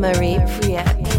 Marie Priette.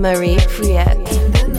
Marie Friet.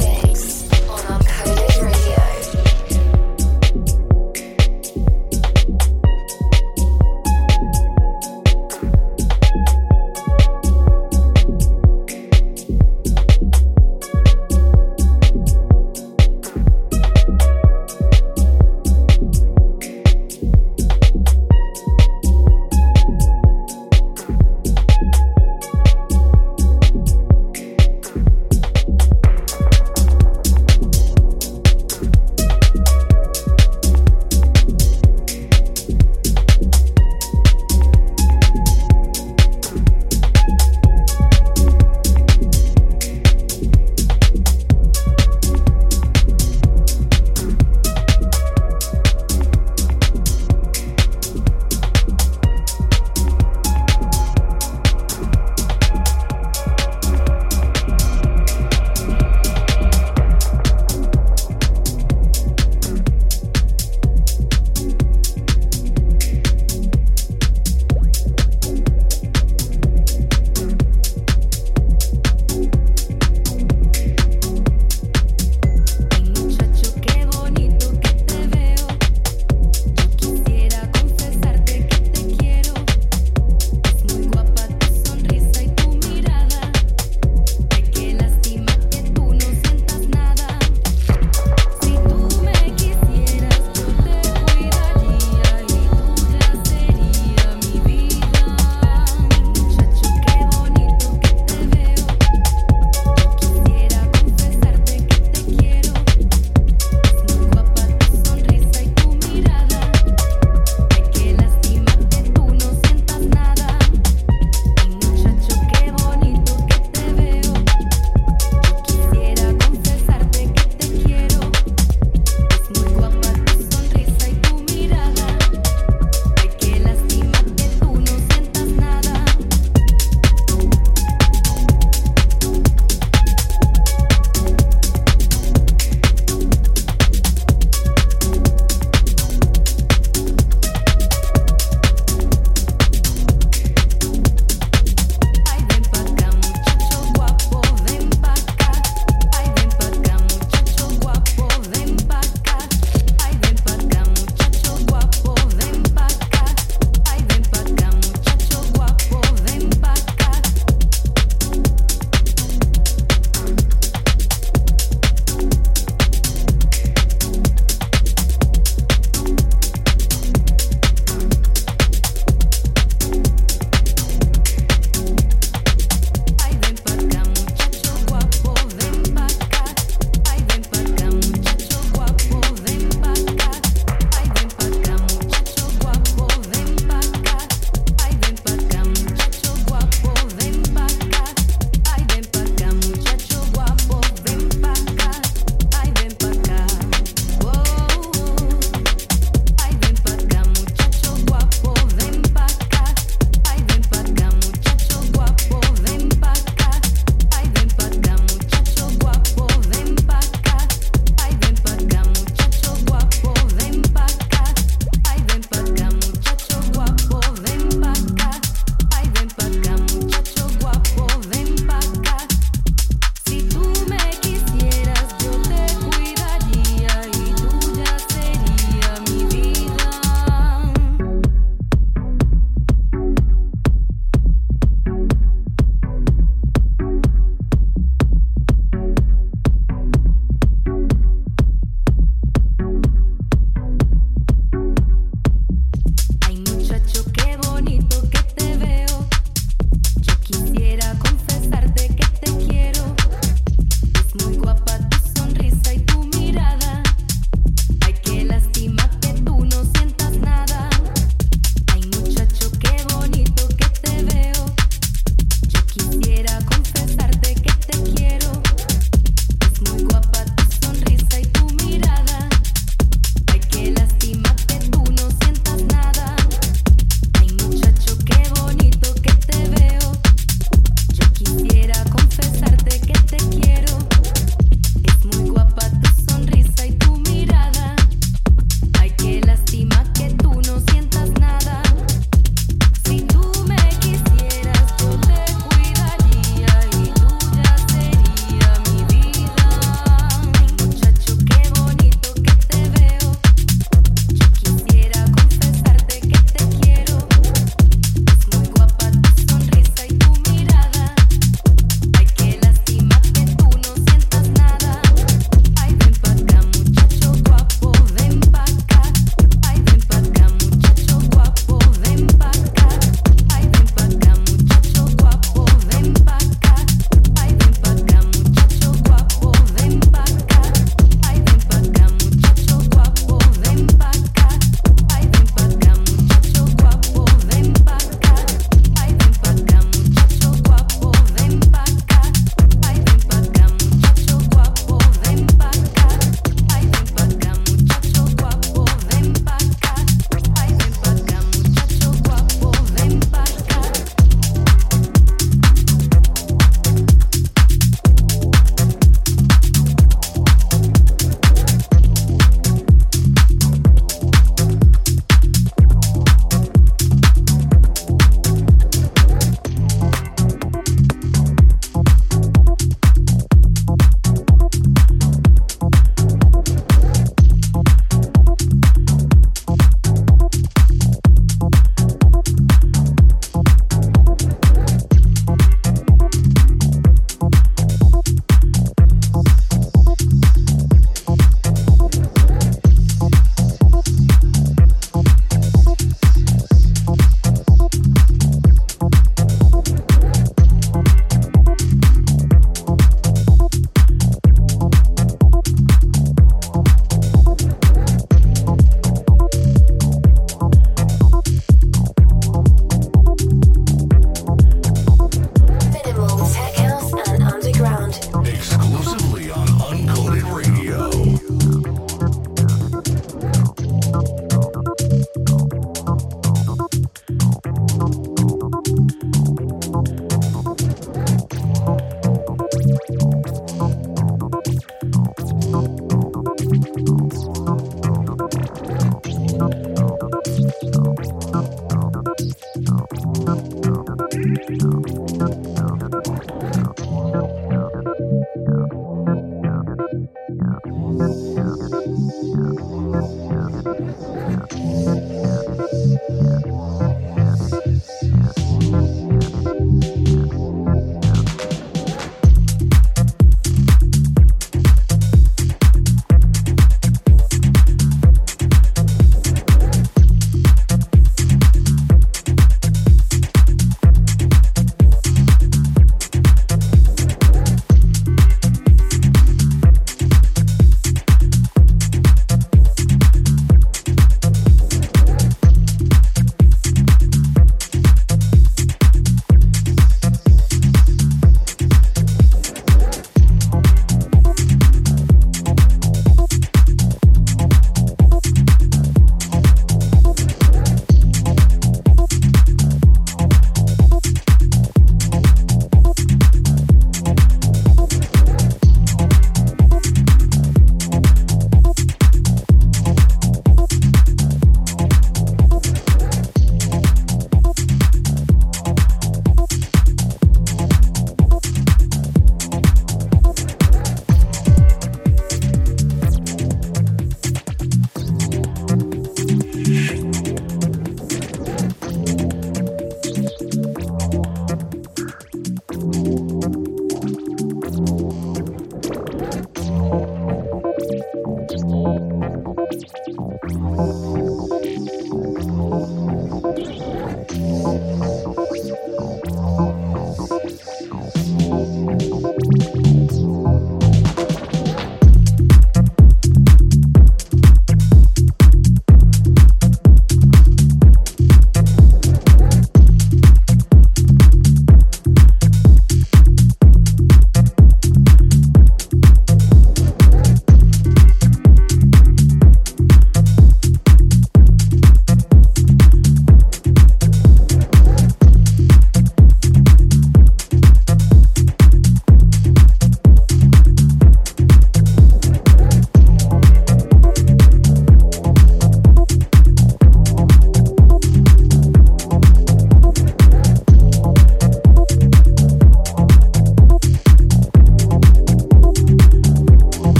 감사합니다.